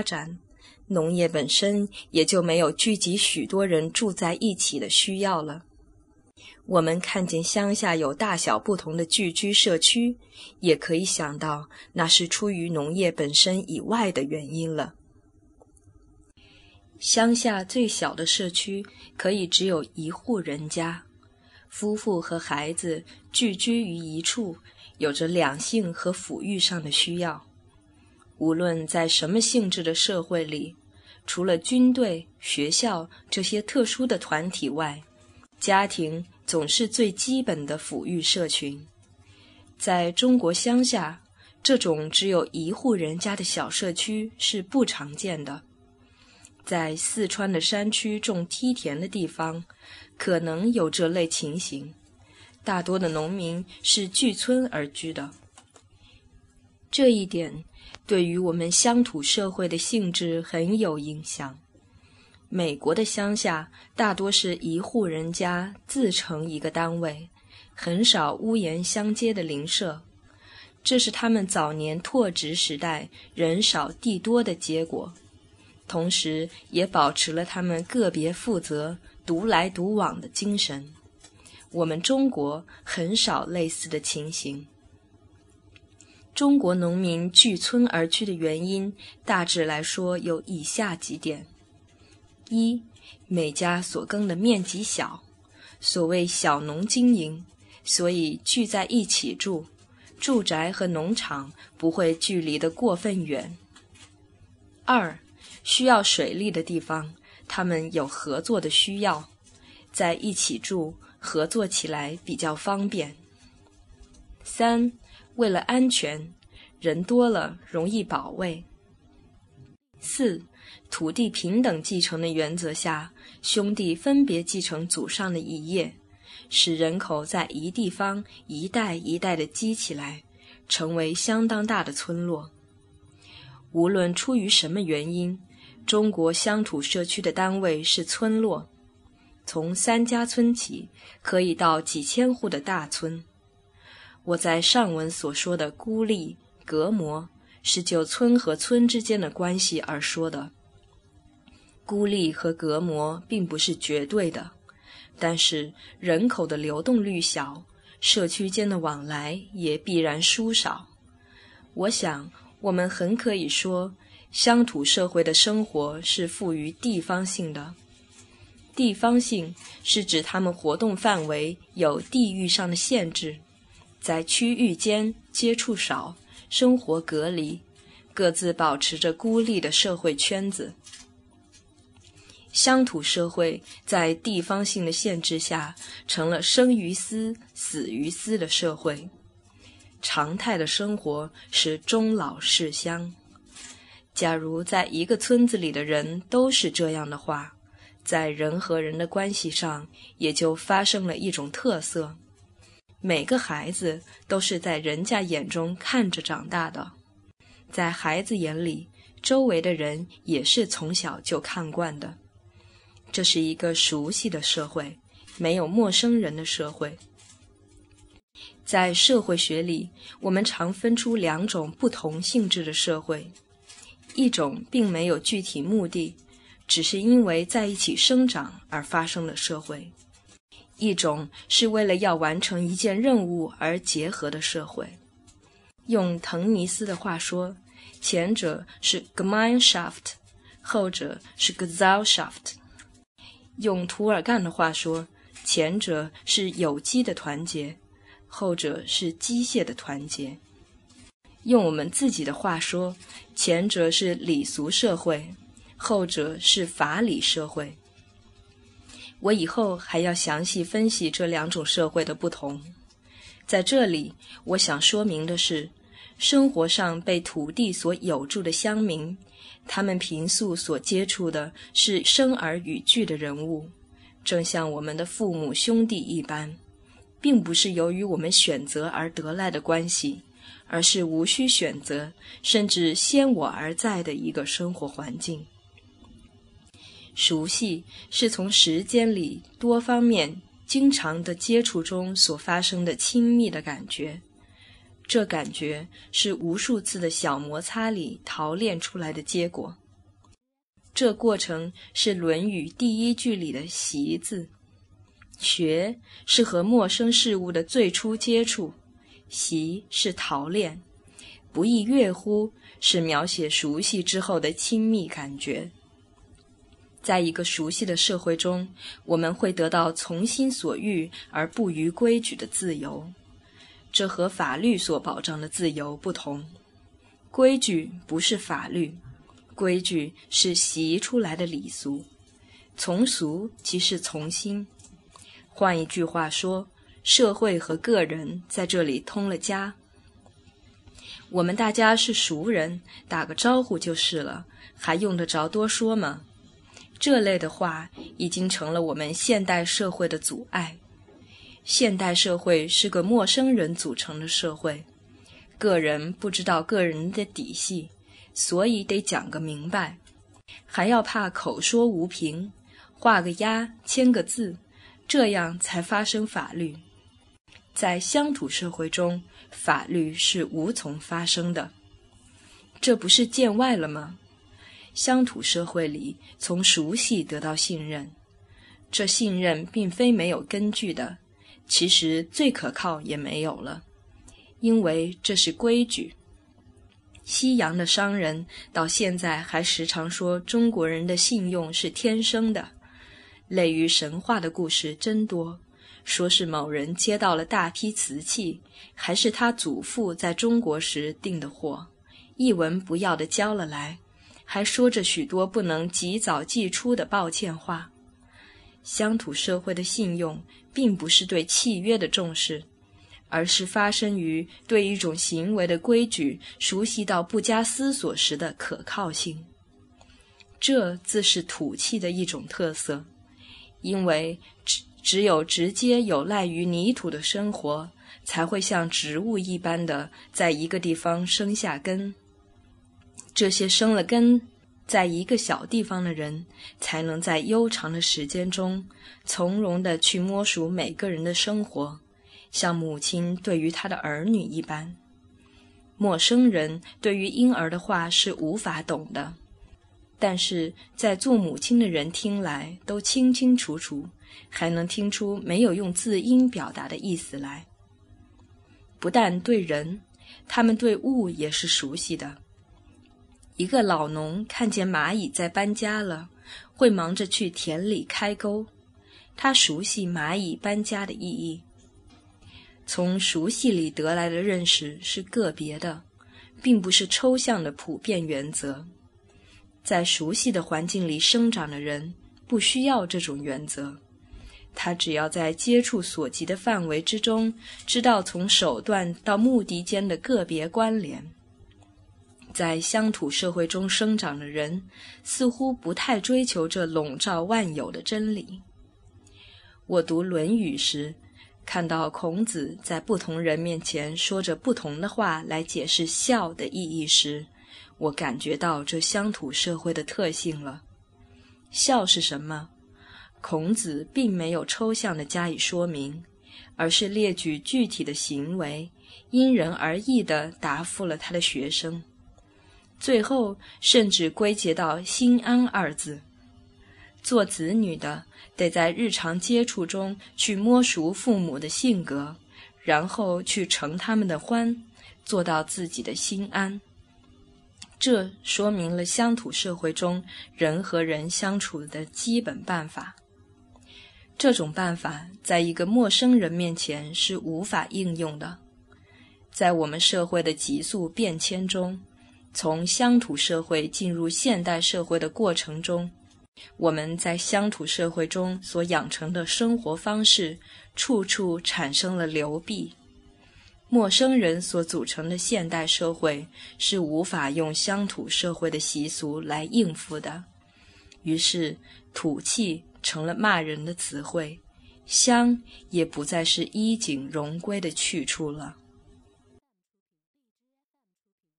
发展，农业本身也就没有聚集许多人住在一起的需要了。我们看见乡下有大小不同的聚居社区，也可以想到那是出于农业本身以外的原因了。乡下最小的社区可以只有一户人家，夫妇和孩子聚居于一处，有着两性和抚育上的需要。无论在什么性质的社会里，除了军队、学校这些特殊的团体外，家庭。总是最基本的抚育社群，在中国乡下，这种只有一户人家的小社区是不常见的。在四川的山区种梯田的地方，可能有这类情形。大多的农民是聚村而居的，这一点对于我们乡土社会的性质很有影响。美国的乡下大多是一户人家自成一个单位，很少屋檐相接的邻舍，这是他们早年拓殖时代人少地多的结果，同时也保持了他们个别负责、独来独往的精神。我们中国很少类似的情形。中国农民聚村而居的原因，大致来说有以下几点。一，每家所耕的面积小，所谓小农经营，所以聚在一起住，住宅和农场不会距离得过分远。二，需要水利的地方，他们有合作的需要，在一起住，合作起来比较方便。三，为了安全，人多了容易保卫。四。土地平等继承的原则下，兄弟分别继承祖上的遗业，使人口在一地方一代一代的积起来，成为相当大的村落。无论出于什么原因，中国乡土社区的单位是村落，从三家村起，可以到几千户的大村。我在上文所说的孤立、隔膜，是就村和村之间的关系而说的。孤立和隔膜并不是绝对的，但是人口的流动率小，社区间的往来也必然疏少。我想，我们很可以说，乡土社会的生活是富于地方性的。地方性是指他们活动范围有地域上的限制，在区域间接触少，生活隔离，各自保持着孤立的社会圈子。乡土社会在地方性的限制下，成了生于斯、死于斯的社会。常态的生活是终老世乡。假如在一个村子里的人都是这样的话，在人和人的关系上也就发生了一种特色：每个孩子都是在人家眼中看着长大的，在孩子眼里，周围的人也是从小就看惯的。这是一个熟悉的社会，没有陌生人的社会。在社会学里，我们常分出两种不同性质的社会：一种并没有具体目的，只是因为在一起生长而发生的社会；一种是为了要完成一件任务而结合的社会。用滕尼斯的话说，前者是 Gemeinschaft，后者是 Gesellschaft。用涂尔干的话说，前者是有机的团结，后者是机械的团结。用我们自己的话说，前者是礼俗社会，后者是法理社会。我以后还要详细分析这两种社会的不同。在这里，我想说明的是，生活上被土地所有住的乡民。他们平素所接触的是生而与俱的人物，正像我们的父母兄弟一般，并不是由于我们选择而得来的关系，而是无需选择，甚至先我而在的一个生活环境。熟悉是从时间里多方面经常的接触中所发生的亲密的感觉。这感觉是无数次的小摩擦里淘练出来的结果。这过程是《论语》第一句里的“习”字。学是和陌生事物的最初接触，习是陶炼，不亦乐乎是描写熟悉之后的亲密感觉。在一个熟悉的社会中，我们会得到从心所欲而不逾规矩的自由，这和法律所保障的自由不同。规矩不是法律，规矩是习出来的礼俗，从俗即是从心。换一句话说，社会和个人在这里通了家。我们大家是熟人，打个招呼就是了，还用得着多说吗？这类的话已经成了我们现代社会的阻碍。现代社会是个陌生人组成的社会，个人不知道个人的底细，所以得讲个明白，还要怕口说无凭，画个押，签个字。这样才发生法律，在乡土社会中，法律是无从发生的。这不是见外了吗？乡土社会里，从熟悉得到信任，这信任并非没有根据的，其实最可靠也没有了，因为这是规矩。西洋的商人到现在还时常说中国人的信用是天生的。类于神话的故事真多，说是某人接到了大批瓷器，还是他祖父在中国时订的货，一文不要的交了来，还说着许多不能及早寄出的抱歉话。乡土社会的信用，并不是对契约的重视，而是发生于对一种行为的规矩熟悉到不加思索时的可靠性。这自是土气的一种特色。因为只只有直接有赖于泥土的生活，才会像植物一般的在一个地方生下根。这些生了根在一个小地方的人，才能在悠长的时间中从容的去摸熟每个人的生活，像母亲对于他的儿女一般。陌生人对于婴儿的话是无法懂的。但是在做母亲的人听来都清清楚楚，还能听出没有用字音表达的意思来。不但对人，他们对物也是熟悉的。一个老农看见蚂蚁在搬家了，会忙着去田里开沟，他熟悉蚂蚁搬家的意义。从熟悉里得来的认识是个别的，并不是抽象的普遍原则。在熟悉的环境里生长的人，不需要这种原则。他只要在接触所及的范围之中，知道从手段到目的间的个别关联。在乡土社会中生长的人，似乎不太追求这笼罩万有的真理。我读《论语》时，看到孔子在不同人面前说着不同的话来解释孝的意义时，我感觉到这乡土社会的特性了。孝是什么？孔子并没有抽象的加以说明，而是列举具体的行为，因人而异地答复了他的学生。最后甚至归结到“心安”二字。做子女的得在日常接触中去摸熟父母的性格，然后去承他们的欢，做到自己的心安。这说明了乡土社会中人和人相处的基本办法。这种办法在一个陌生人面前是无法应用的。在我们社会的急速变迁中，从乡土社会进入现代社会的过程中，我们在乡土社会中所养成的生活方式，处处产生了流弊。陌生人所组成的现代社会是无法用乡土社会的习俗来应付的，于是土气成了骂人的词汇，乡也不再是衣锦荣归的去处了。